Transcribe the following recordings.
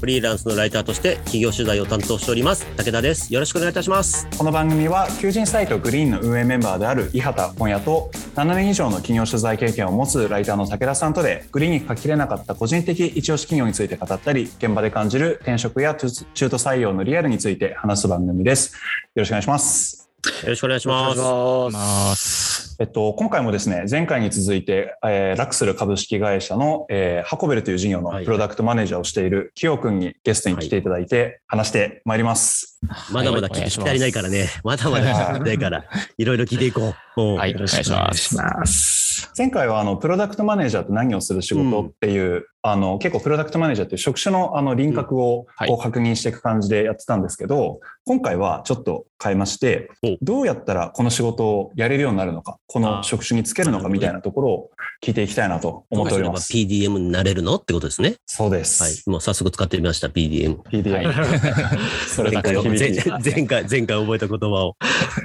フリーランスのライターとして企業取材を担当しております。武田です。よろしくお願いいたします。この番組は求人サイト Green の運営メンバーである伊畑今夜と7年以上の企業取材経験を持つライターの武田さんとで Green に書ききれなかった個人的一押し企業について語ったり現場で感じる転職や中途採用のリアルについて話す番組です。よろしくお願いします。よろしくお願いしますえっと、今回もですね、前回に続いて、えー、ラクスル株式会社の、えー、ハコベルという事業のプロダクトマネージャーをしているキヨ君にゲストに来ていただいて話してまいります。はい、まだまだ聞き足りないからね。まだまだ聞き足りないから、いろいろ聞いていこう。はい、よろしくお願いします。前回はあのプロダクトマネージャーと何をする仕事っていう、うん、あの結構プロダクトマネージャーっていう職種のあの輪郭をこう確認していく感じでやってたんですけど、今回はちょっと変えまして、どうやったらこの仕事をやれるようになるのか、この職種につけるのかみたいなところを聞いていきたいなと思っております。PDM になれるのってことですね。そうです。はい。もう早速使ってみました、PDM。PDM。それだけ前回、前回覚えた言葉を。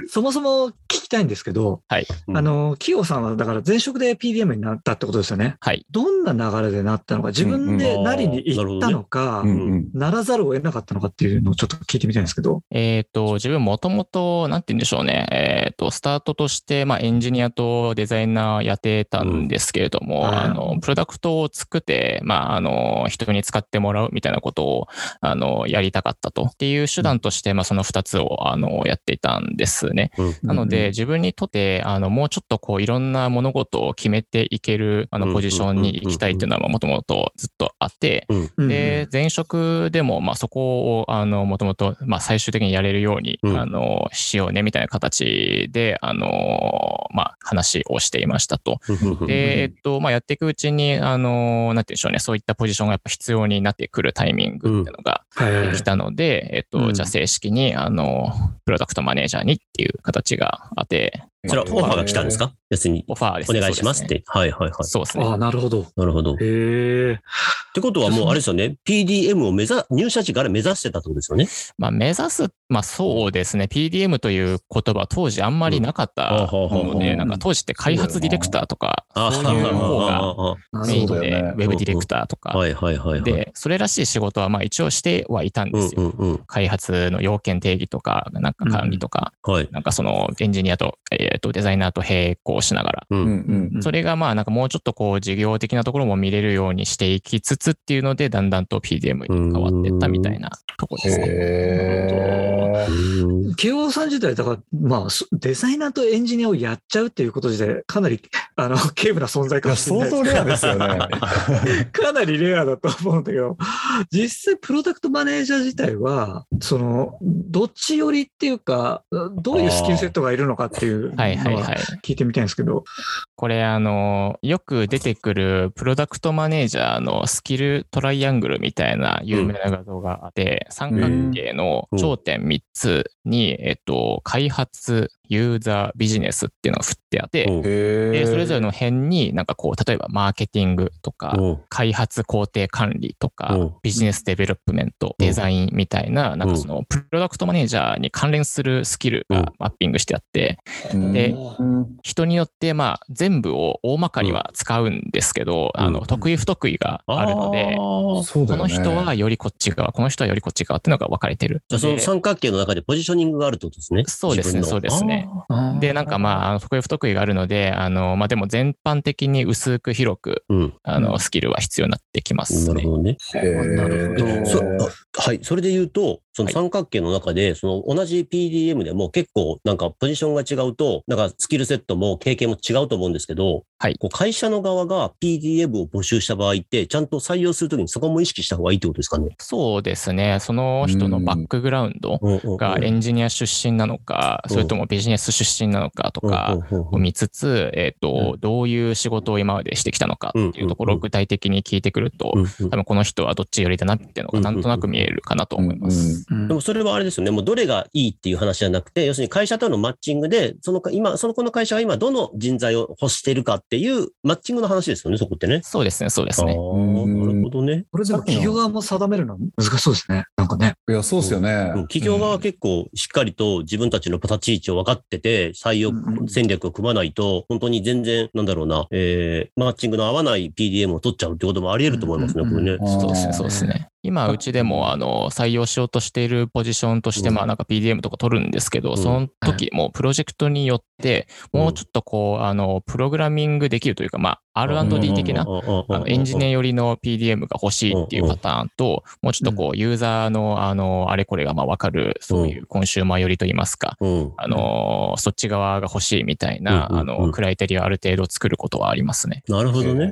そもそも聞きたいんですけど、はい。あの、キヨさんはだから前職で PDM になったってことですよね。はい。どんな流れでなったのか、自分でなりに行ったのか、ならざるを得なかったのかっていうのをちょっと聞いてみたいんですけど。えっ、と、自分もともと、なんて言うんでしょうね。えっ、と、スタートとして、まあ、エンジニアとデザイナーやってたんですけれども、うん、あの、プロダクトを作って、まあ、あの、人に使ってもらうみたいなことを、あの、やりたかったと。っていう手段として、まあ、その二つを、あの、やっていたんですね。うん、なので、自分にとって、あの、もうちょっとこう、いろんな物事を決めていける、あの、ポジションに行きたいっていうのは、もともとずっとあって、で、前職でも、まあ、そこを、あの、もともと、まあ、最終的にやれるように、あの、しようね、みたいな形で、あの、まあ、話をしていましたと。で、えっと、まあ、やっていくうちに、あの、なんていうんでしょうね、そういったポジションがやっぱ必要になってくるタイミングっていうのが来たので、えっと、じゃあ正式に、あの、プロダクトマネージャーにっていう形があって、それはオファーが来たんですか？別に。オファーです。お願いしますって。はいはいはい。そうですね。ああ、なるほど。なるほど。へえ。ってことはもうあれですよね。PDM を目指、入社時から目指してたってことですよね？まあ目指す、まあそうですね。PDM という言葉当時あんまりなかったので、なんか当時って開発ディレクターとか、そういう方がメインで、ウェブディレクターとか。はいはいはい。で、それらしい仕事はまあ一応してはいたんですよ。開発の要件定義とか、なんか管理とか、なんかそのエンジニアと、えっと、デザイナーと並行しながら。それがまあなんかもうちょっとこう事業的なところも見れるようにしていきつつっていうので、だんだんと PDM に変わっていったみたいなとこですね。へ慶応さん。自体、だから、まあ、デザイナーとエンジニアをやっちゃうっていうこと自体、かなり、あの、軽部な存在かもしれない相当レアですよね。かなりレアだと思うん。だけど、実際、プロダクトマネージャー自体は、その、どっち寄りっていうか、どういうスキルセットがいるのかっていうのは聞いてみたいんですけど。これ、あの、よく出てくるプロダクトマネージャーのスキルトライアングルみたいな有名な画像があって、うん、三角形の頂点3つに、えっと、開発、ユーザー、ビジネスっていうのが振ってあって、で、それぞれの辺になんかこう、例えばマーケティングとか、開発工程管理とか、ビジネスデベロップメント、デザインみたいな、なんかそのプロダクトマネージャーに関連するスキルがマッピングしてあって、で、人によってまあ全部を大まかには使うんですけど、あの、得意不得意があるので、この人はよりこっち側、この人はよりこっち側っていうのが分かれてる。じゃあその三角形の中でポジショニングがあるってことですね。そうですね、そうですね。で、なんかまあ、得意不得意があるので、あの、まあでも全般的に薄く広く、うん、あの、スキルは必要になってきますね。なるほどね。なるほど。はい。それで言うと、その三角形の中で、その同じ PDM でも結構なんかポジションが違うと、なんかスキルセットも経験も違うと思うんですけど、はい。こう会社の側が PDM を募集した場合って、ちゃんと採用するときにそこも意識した方がいいってことですかね？そうですね。その人のバックグラウンドがエンジニア出身なのか、それともビジネス出身なのかとかを見つつ、えっ、と、どういう仕事を今までしてきたのかっていうところを具体的に聞いてくると、多分この人はどっち寄りだなっていうのがなんとなく見えるかなと思います。でもそれはあれですよね。もうどれがいいっていう話じゃなくて、要するに会社とのマッチングで、その今、そのこの会社が今どの人材を欲しているかっっていうマッチングの話ですよね、そこってね。そうですね、そうですね。なるほどね。これでも企業側も定めるの？難しそうですね。なんかね。いや、そうですよね。企業側は結構しっかりと自分たちの立ち位置を分かってて、採用戦略を組まないと、本当に全然、なんだろうな、えー、マッチングの合わない PDM を取っちゃうってこともあり得ると思いますね、これね。そうですね、そうですね。今、うちでも、あの、採用しようとしているポジションとして、まあ、なんか PDM とか取るんですけど、その時、もうプロジェクトによって、もうちょっとこう、あの、プログラミングできるというか、まあ、R&D 的な、あの、エンジニア寄りの PDM が欲しいっていうパターンと、もうちょっとこう、ユーザーの、あの、あれこれが、まあ、わかる、そういうコンシューマー寄りといいますか、あの、そっち側が欲しいみたいな、あの、クライテリアある程度作ることはありますね。なるほどね。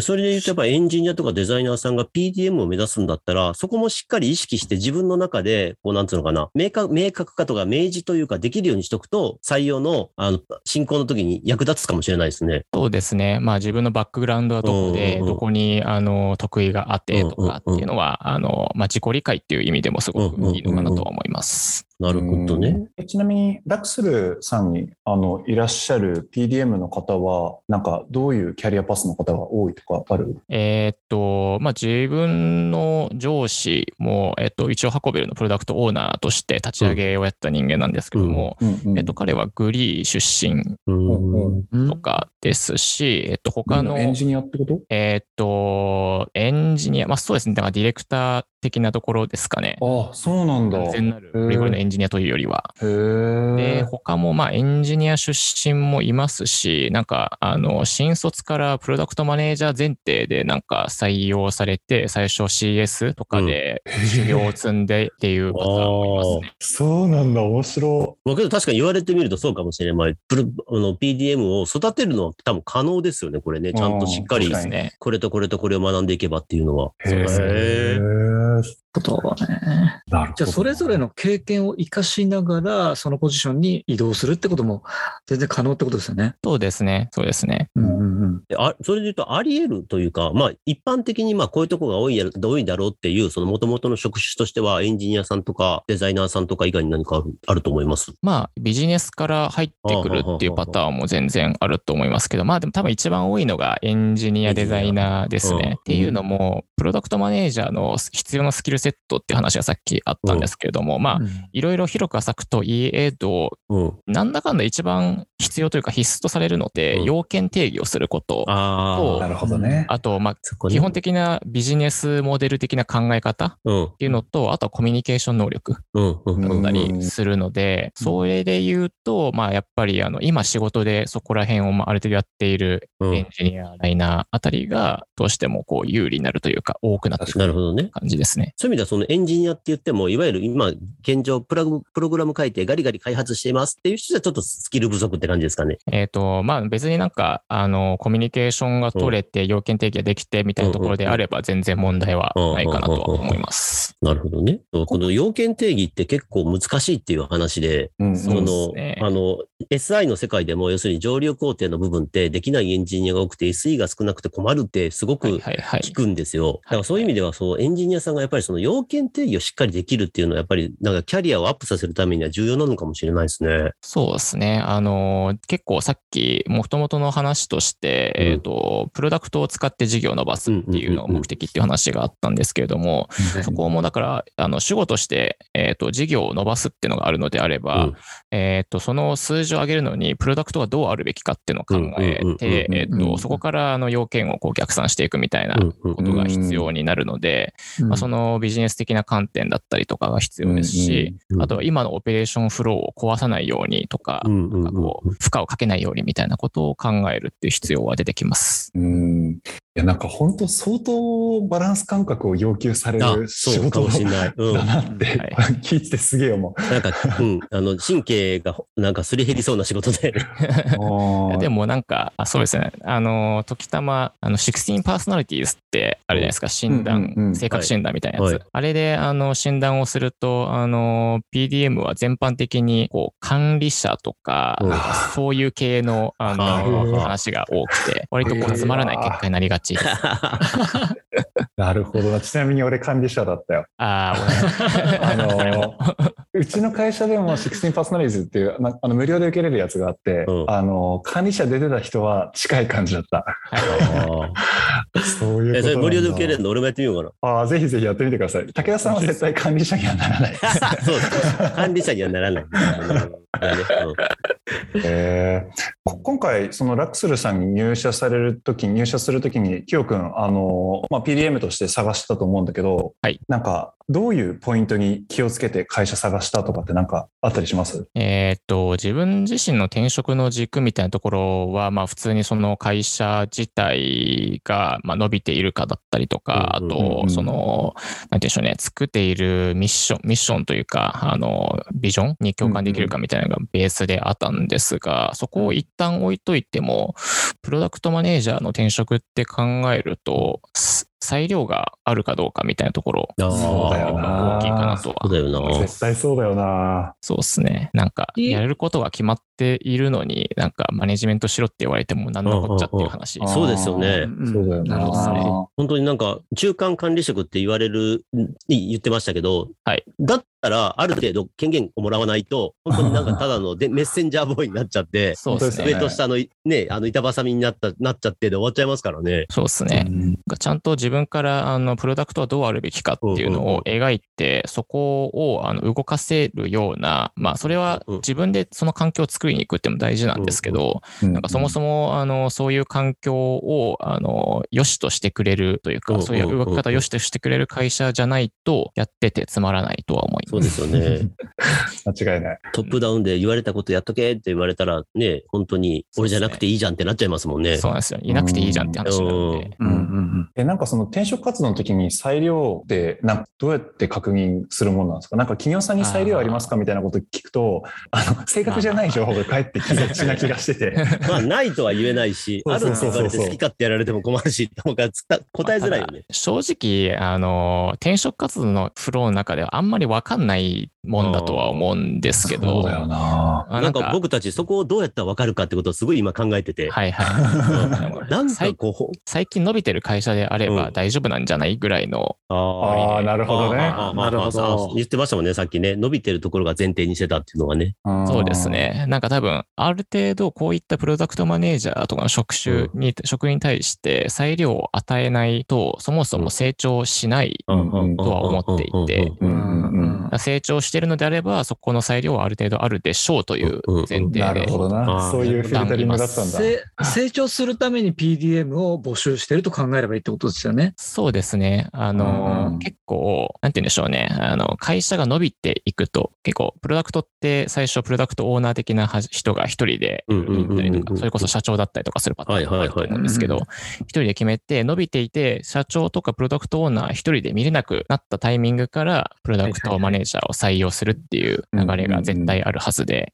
それで言うと、やっぱエンジニアとかデザイナーさんが PDM を目指すんだったら、そこもしっかり意識して自分の中で、こう、なんつうのかな、明確、明確化とか明示というかできるようにしとくと、採用の、あの、進行の時に役立つかもしれないですね。そうですね。まあ自分のバックグラウンドはどこで、どこに、あの、得意があってとかっていうのは、あの、まあ自己理解っていう意味でもすごくいいのかなとは思います。なるほどね。ちなみに、ダックスルさんにあのいらっしゃる PDM の方は、なんかどういうキャリアパスの方が多いとかある？えっと、まあ、自分の上司も、えっと、一応ハコベルのプロダクトオーナーとして立ち上げをやった人間なんですけども、えっと、彼はグリー出身とかですし、えっと、他の。エンジニアってこと？えっと、エンジニア、まあそうですね。だからディレクター的なところですかね。あそうなんだ。全なるンジニアというよりは。で、他もまあエンジニア出身もいますし、なんか、あの、新卒からプロダクトマネージャー前提でなんか採用されて、最初 CS とかで修行を積んでっていうパターンもいますね。そうなんだ、面白い。けど確かに言われてみるとそうかもしれない。プロあの PDM を育てるのは多分可能ですよね、これね。ちゃんとしっかり、ね、これとこれとこれを学んでいけばっていうのは。へえ。ことね。なるほど。じゃあ、それぞれの経験を活かしながら、そのポジションに移動するってことも全然可能ってことですよね。そうですね。そうですね。うんうんうん。あそれで言うと、あり得るというか、まあ、一般的にまあ、こういうとこが多いや多いだろうっていう、その元々の職種としては、エンジニアさんとかデザイナーさんとか以外に何かあるあると思います？まあ、ビジネスから入ってくるっていうパターンも全然あると思いますけど、まあ、でも多分一番多いのがエンジニア、デザイナーですね。っていうのも、プロダクトマネージャーの必要なスキルセットっていう話がさっきあったんですけれども、まあ、いろいろ広く浅くといえど、なんだかんだ一番必要というか必須とされるので、要件定義をすることと、なるほどね。あと、まあ、基本的なビジネスモデル的な考え方っていうのと、あとはコミュニケーション能力だったりするので、それで言うと、まあ、やっぱり、あの、今仕事でそこら辺をある程度やっているエンジニア、ライナーあたりが、どうしてもこう有利になるというか、多くなってくる感じですね。そういう意味では、そのエンジニアって言っても、いわゆる今、現状プラグ、プログラム書いてガリガリ開発していますっていう人はちょっとスキル不足って感じですかね。えっ、ー、と、まあ別になんか、あの、コミュニケーションが取れて、要件定義ができてみたいなところであれば、全然問題はないかなとは思います。なるほどね。この要件定義って結構難しいっていう話で、うん、その、ね、あの、SI の世界でも、要するに上流工程の部分ってできないエンジニアが多くて SE が少なくて困るってすごく聞くんですよ。だからそういう意味では、そう、エンジニアさんがやっぱりその要件定義をしっかりできるっていうのは、やっぱりなんかキャリアをアップさせるためには重要なのかもしれないですね。そうですね。あの、結構さっき、もともとの話として、うん、えっ、と、プロダクトを使って事業を伸ばすっていうのが目的っていう話があったんですけれども、そこもだから、あの、主語として、えっ、と、事業を伸ばすっていうのがあるのであれば、うん、えっ、と、その数字を上げるのに、プロダクトがどうあるべきかっていうのを考えて、えっと、そこからあの要件をこう逆算していくみたいなことが必要になるので、まあ、そのビジネス的な観点だったりとかが必要ですし、あとは今のオペレーションフローを壊さないようにとか、なんかこう、負荷をかけないようにみたいなことを考えるっていう必要は出てきます。うん。いや、なんか本当相当バランス感覚を要求される仕事かもしれない。だなって、聞いててすげえ思う。なんか、うん、あの、神経がなんかすり減りそうな仕事で。でもなんか、そうですね。あの、時たま、あの、16パーソナリティーズってあるじゃないですか。診断、うんうんうん、性格診断みたいなやつ。はい、あれで、あの、診断をすると、あの、PDM は全般的に、こう、管理者とか、そういう系の、あの、話が多くて、割とこう、つまらない結果になりがちちです。なるほどな。ちなみに俺管理者だったよ。ああ、あの、うちの会社でも16パーソナリーズっていう、あの無料で受けれるやつがあって、うん、あの、管理者出てた人は近い感じだった。そういうそれ無料で受けれるの俺もやってみようかな。ああ、ぜひぜひやってみてください。武田さんは絶対管理者にはならない。そうです。管理者にはならない。えー、今回、そのラクスルさんに入社されるとき、入社するときに、キヨ君、あの、まあ、PDM として探したと思うんだけど、はい、なんか、どういうポイントに気をつけて会社探したとかってなんかあったりします？えっと、自分自身の転職の軸みたいなところは、まあ普通にその会社自体がまあ伸びているかだったりとか、あと、その、なんていうんでしょうね、作っているミッション、ミッションというか、あの、ビジョンに共感できるかみたいなのがベースであったんですが、そこを一旦置いといても、プロダクトマネージャーの転職って考えると、裁量があるかどうかみたいなところ、そうだよな。大きいかなとは。そうだよな。絶対そうだよな。そうですね。なんか、やれることが決まっているのに、なんか、マネジメントしろって言われても何のこっちゃっていう話。そうですよね。そうだよな。本当になんか、中間管理職って言われる、言ってましたけど、はい。だったら、ある程度権限をもらわないと、本当になんかただので メッセンジャーボーイになっちゃって、そうですね。上と下のね、あの板挟みになった、なっちゃってで終わっちゃいますからね。そうですね。ちゃんと自分から、あの、プロダクトはどうあるべきかっていうのを描いて、そこをあの動かせるような、まあ、それは自分でその環境を作りに行くっても大事なんですけど、なんかそもそも、あの、そういう環境を、あの、良しとしてくれるというか、そういう動き方を良しとしてくれる会社じゃないと、やっててつまらないとは思います。そうですよね。間違いない。トップダウンで言われたことやっとけって言われたら、ね、本当に、俺じゃなくていいじゃんってなっちゃいますもんね。そうなんですよ。いなくていいじゃんって話になるんで。うんうんうん、え、なんかその転職活動の時に裁量ってなどうやって確認するものなんですか？なんか企業さんに裁量ありますかみたいなこと聞くと、あの、正確じゃない情報が返ってきがちな気がしてて。まあ、ないとは言えないし、あるって言われて好き勝手やられても困るし、答えづらいよね。正直、あの、転職活動のフローの中ではあんまりわかんないもんだとは思うんですけど。そうだよな。なんか僕たちそこをどうやったらわかるかってことをすごい今考えてて。はいはい。なんかこう。最近伸びてる会社であれば大丈夫なんじゃないぐらいの。ああ、なるほどね。なるほど。言ってましたもんね、さっきね。伸びてるところが前提にしてたっていうのはね。そうですね。なんか多分、ある程度こういったプロダクトマネージャーとかの職種に、職に対して裁量を与えないと、そもそも成長しないとは思っていて、成長してるのであれば、そこの裁量はある程度あるでしょうという前提で。なるほどな。そういうフィルタリングだったんだ。成長するために PDM を募集してると考えればいいってことですよね。そうですね。あの、結構、なんて言うんでしょうね。あの、会社が伸びていくと、結構、プロダクトって最初プロダクトオーナー的な人が一人で、それこそ社長だったりとかするパターンがあると思うんですけど、一人で決めて伸びていて、社長とかプロダクトオーナー一人で見れなくなったタイミングから、プロダクトマネージャーを採用するっていう流れが絶対あるはずで、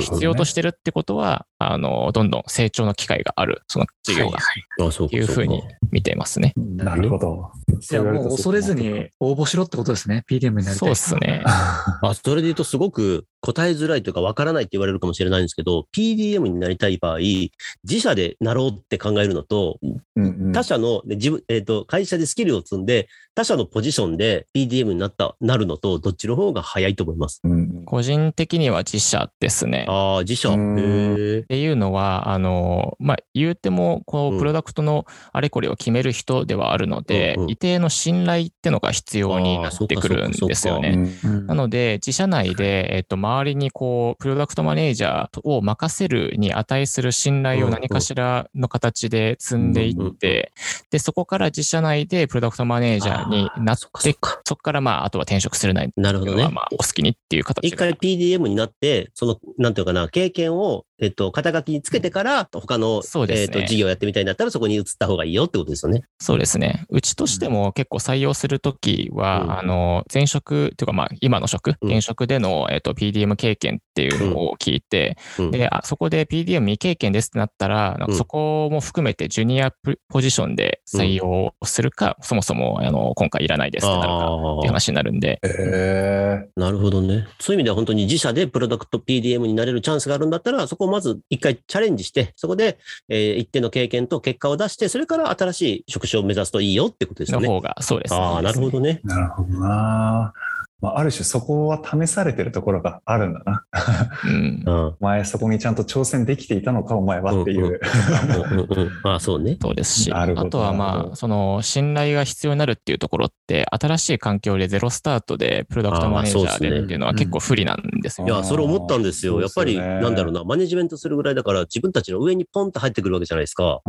必要としてるってことは、あの、どんどん成長の機会がある、その事業が、っていうふうに見てますね。なるほど。いや、もう恐れずに応募しろってことですね。PDM になりたい。そうですね。あ、それで言うとすごく答えづらいというか分からないって言われるかもしれないんですけど、PDM になりたい場合、自社でなろうって考えるのと、うんうん、他社の、自分、えっ、ー、と、会社でスキルを積んで、他社のポジションで PDM になった、なるのと、どっちの方が早いと思います？うん、個人的には自社ですね。ああ、自社。っていうのは、あの、まあ、言うても、こう、プロダクトのあれこれを決める人ではあるので、うんうん、一定の信頼ってのが必要になってくるんですよね。なので、自社内で、えっ、と、周りにこう、プロダクトマネージャーを任せるに値する信頼を何かしらの形で積んでいって、で、そこから自社内でプロダクトマネージャーになって、そこからまあ、あとは転職するないなるほどね。まあ、お好きにっていう形一回 PDM になって、その、なんていうかな、経験をえっと、肩書きにつけてから、他の、ね、えっと、事業やってみたいんだったら、そこに移った方がいいよってことですよね。そうですね。うちとしても結構採用するときは、うん、あの、前職というか、まあ、今の職、現職での、えっと、PDM 経験っていうのを聞いて、うん、で、あそこで PDM 未経験ですってなったら、そこも含めてジュニアポジションで採用するか、そもそも、あの、今回いらないですってなるかっていう話になるんで。へなるほどね。そういう意味では本当に自社でプロダクト PDM になれるチャンスがあるんだったら、そここをまず一回チャレンジして、そこで、えー、一定の経験と結果を出して、それから新しい職種を目指すといいよってことですね。の方が、そうです、ね。ああ、なるほどね。なるほどな。まあ、ある種そこは試されてるところがあるんだな。うん、お前そこにちゃんと挑戦できていたのかお前はっていう。まあそうね。そうですし、あとはまあその信頼が必要になるっていうところって新しい環境でゼロスタートでプロダクトマネージャーでっていうのは結構不利なんですよ。いや、それ思ったんですよ。やっぱりなんだろうな、マネジメントするぐらいだから自分たちの上にポンと入ってくるわけじゃないですか。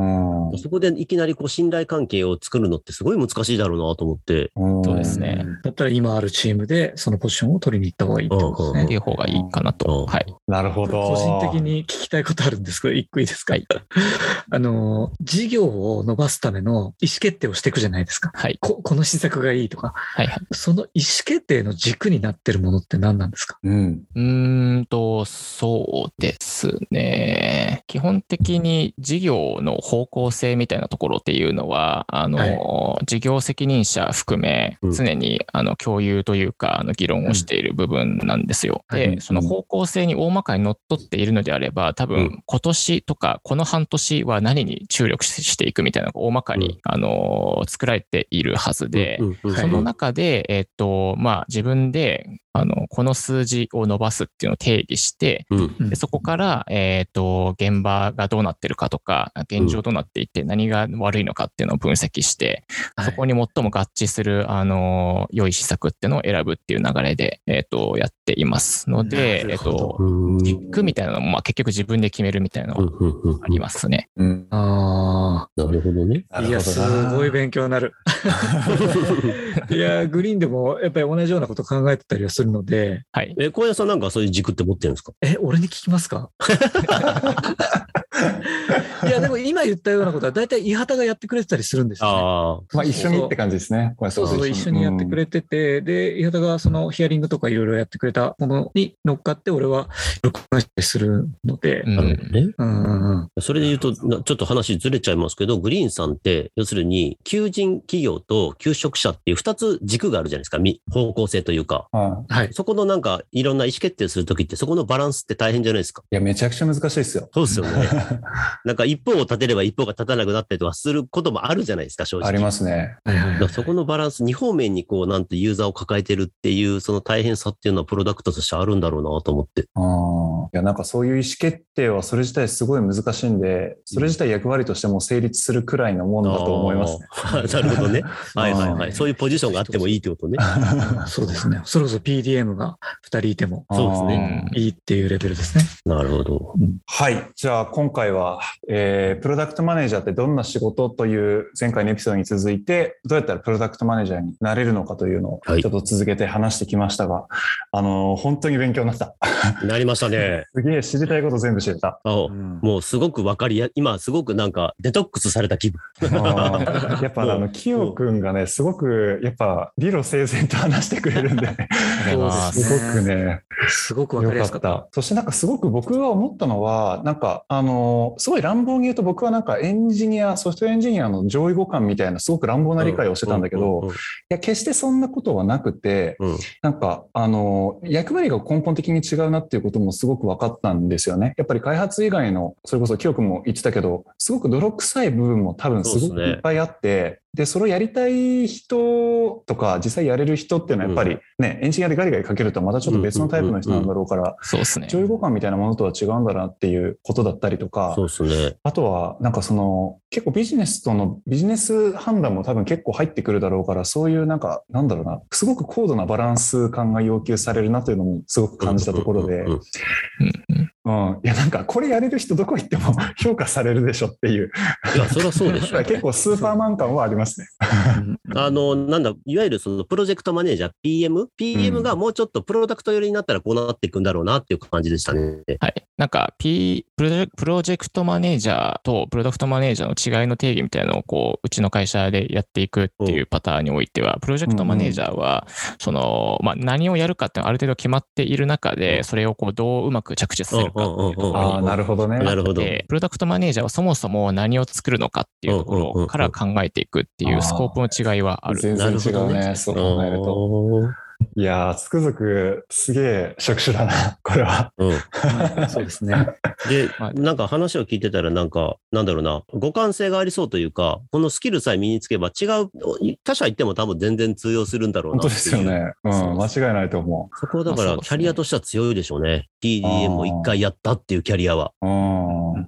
そこでいきなりこう信頼関係を作るのってすごい難しいだろうなと思って。そうですね。だったら今あるチームでそのポジションを取りに行った方がいいってことですね。っていう方がいいかなと。はい。なるほど。個人的に聞きたいことあるんですけど、一個いいですか、はい、あの、事業を伸ばすための意思決定をしていくじゃないですか。はい。ここの施策がいいとか。はい、はい。その意思決定の軸になってるものって何なんですか？うん。うんと、そうですね。基本的に事業の方向性みたいなところっていうのは、あの、はい、事業責任者含め、常に、あの共有というか、あの議論をしている部分なんですよ。うん、で、その方向性に大まかにのっとっているのであれば、多分今年とかこの半年は何に注力していくみたいなのが大まかに、あの作られているはずで、その中で、えっ、と、まあ自分であの、この数字を伸ばすっていうのを定義して、うん、でそこから、えっ、ー、と、現場がどうなってるかとか、現状どうなっていて何が悪いのかっていうのを分析して、うん、そこに最も合致する、あの、良い施策っていうのを選ぶっていう流れで、えっ、ー、と、やっていますので、えっ、ー、と、キックみたいなのも、まあ、結局自分で決めるみたいなのがありますね。うん、ああ、なるほどね。いや、すごい勉強になる。いや、グリーンでもやっぱり同じようなこと考えてたりはするので。はい。え、小屋さんなんかそういう軸って持ってるんですか？え、俺に聞きますか？いや、でも今言ったようなことは大体、伊畑がやってくれてたりするんですよ、ね。ああ。まあ一緒にって感じですね。そうそう、一緒にやってくれてて、うん、で、伊畑がそのヒアリングとかいろいろやってくれたものに乗っかって、俺は録画したりするので。なるほどね。うん。それで言うと、ちょっと話ずれちゃいますけど、グリーンさんって、要するに、求人企業と求職者っていう二つ軸があるじゃないですか。方向性というか。はい。そこのなんか、いろんな意思決定するときって、そこのバランスって大変じゃないですか。いや、めちゃくちゃ難しいですよ。そうですよね。なんか一方を立てれば一方が立たなくなったりとかすることもあるじゃないですか、正直。ありますね。そこのバランス、2方面にこう、なんてユーザーを抱えてるっていう、その大変さっていうのはプロダクトとしてあるんだろうなと思って。ああ。いや、なんかそういう意思決定はそれ自体すごい難しいんで、それ自体役割としても成立するくらいのものだと思いますね。なるほどね。はいはいはい。そういうポジションがあってもいいってことね。そうですね。そろそろ PDM が2人いても、そうですね。いいっていうレベルですね。なるほど。はい。じゃあ今回は、えー、プロダクトマネージャーってどんな仕事という前回のエピソードに続いて、どうやったらプロダクトマネージャーになれるのかというのをちょっと続けて話してきましたが、はい、あの、本当に勉強になった。なりましたね。すげえ知りたいこと全部知れた。うん、もうすごくわかりや、今すごくなんかデトックスされた気分。やっぱあの、キヨくんがね、すごくやっぱ理路整然と話してくれるんで、すごくね、すごくわかりやすかった。そしてなんかすごく僕が思ったのは、なんかあの、すごい乱暴に言うと僕はなんかエンジニア、ソフトウェアエンジニアの上位互換みたいなすごく乱暴な理解をしてたんだけど、いや、決してそんなことはなくて、うん、なんかあの、役割が根本的に違うなっていうこともすごく分かったんですよね。やっぱり開発以外の、それこそ記憶も言ってたけど、すごく泥臭い部分も多分すごくいっぱいあって、で、それをやりたい人とか、実際やれる人っていうのはやっぱりね、うん、エンジニアでガリガリかけるとまたちょっと別のタイプの人なんだろうから、そうですね。上位互換みたいなものとは違うんだなっていうことだったりとか、そうですね。あとは、なんかその、結構ビジネスとのビジネス判断も多分結構入ってくるだろうから、そういうなんか、なんだろうな、すごく高度なバランス感が要求されるなというのもすごく感じたところで、うん、いやなんかこれやれる人どこ行っても 評価されるでしょっていう。いや、それはそうでしょ、ね。結構スーパーマン感はありますね。あの、なんだ、いわゆるそのプロジェクトマネージャー、PM、PM がもうちょっとプロダクト寄りになったらこうなっていくんだろうなっていう感じでしたね。はい。なんか、P、プロジェクトマネージャーとプロダクトマネージャーの違いの定義みたいなのをこう、うちの会社でやっていくっていうパターンにおいては、プロジェクトマネージャーは、その、まあ、何をやるかっていうのはある程度決まっている中で、それをこう、どううまく着地させるかっていうところあなるほどね。なるほど。プロダクトマネージャーはそもそも何を作るのかっていうところから考えていくっていうスコープの違いはある。全然違うね。そう考えると。いやー、つくづくすげえ職種だな、これは。うん、そうですね。で、なんか話を聞いてたら、なんか、なんだろうな、互換性がありそうというか、このスキルさえ身につけば違う、他社行っても多分全然通用するんだろうな本当ですよね。うん、間違いないと思う。そこだから、キャリアとしては強いでしょうね。PDM も一回やったっていうキャリアは。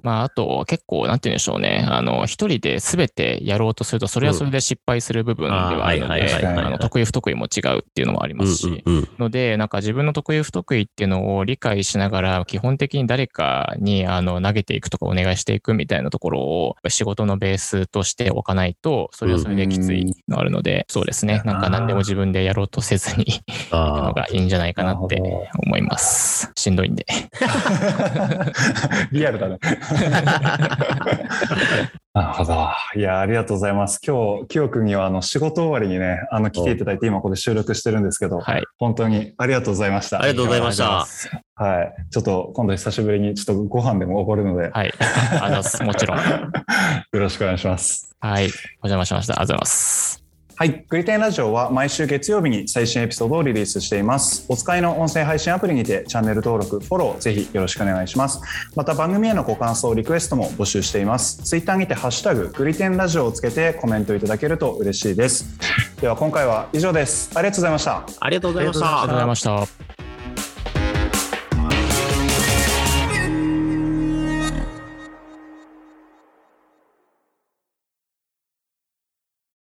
まあ、あと、結構、なんて言うんでしょうね。あの、一人で全てやろうとすると、それはそれで失敗する部分ではあるので、得意不得意も違うっていうのもありますし、ので、なんか自分の得意不得意っていうのを理解しながら、基本的に誰かにあの投げていくとかお願いしていくみたいなところを仕事のベースとしておかないと、それはそれできついのあるので、そうですね。なんか何でも自分でやろうとせずにいくのがいいんじゃないかなって思います。しんどいんで。リアルだね。なるほど。いや、ありがとうございます。今日、きよくんには、あの、仕事終わりにね、あの、来ていただいて、今ここで収録してるんですけど、はい、本当にありがとうございました。ありがとうございました。はい。ちょっと、今度久しぶりに、ちょっとご飯でもおごるので。はい。ありもちろん。よろしくお願いします。はい。お邪魔しました。ありがとうございます。はい。グリテンラジオは毎週月曜日に最新エピソードをリリースしています。お使いの音声配信アプリにてチャンネル登録、フォローぜひよろしくお願いします。また番組へのご感想、リクエストも募集しています。ツイッターにてハッシュタググリテンラジオをつけてコメントいただけると嬉しいです。では今回は以上です。ありがとうございました。ありがとうございました。ありがとうございました。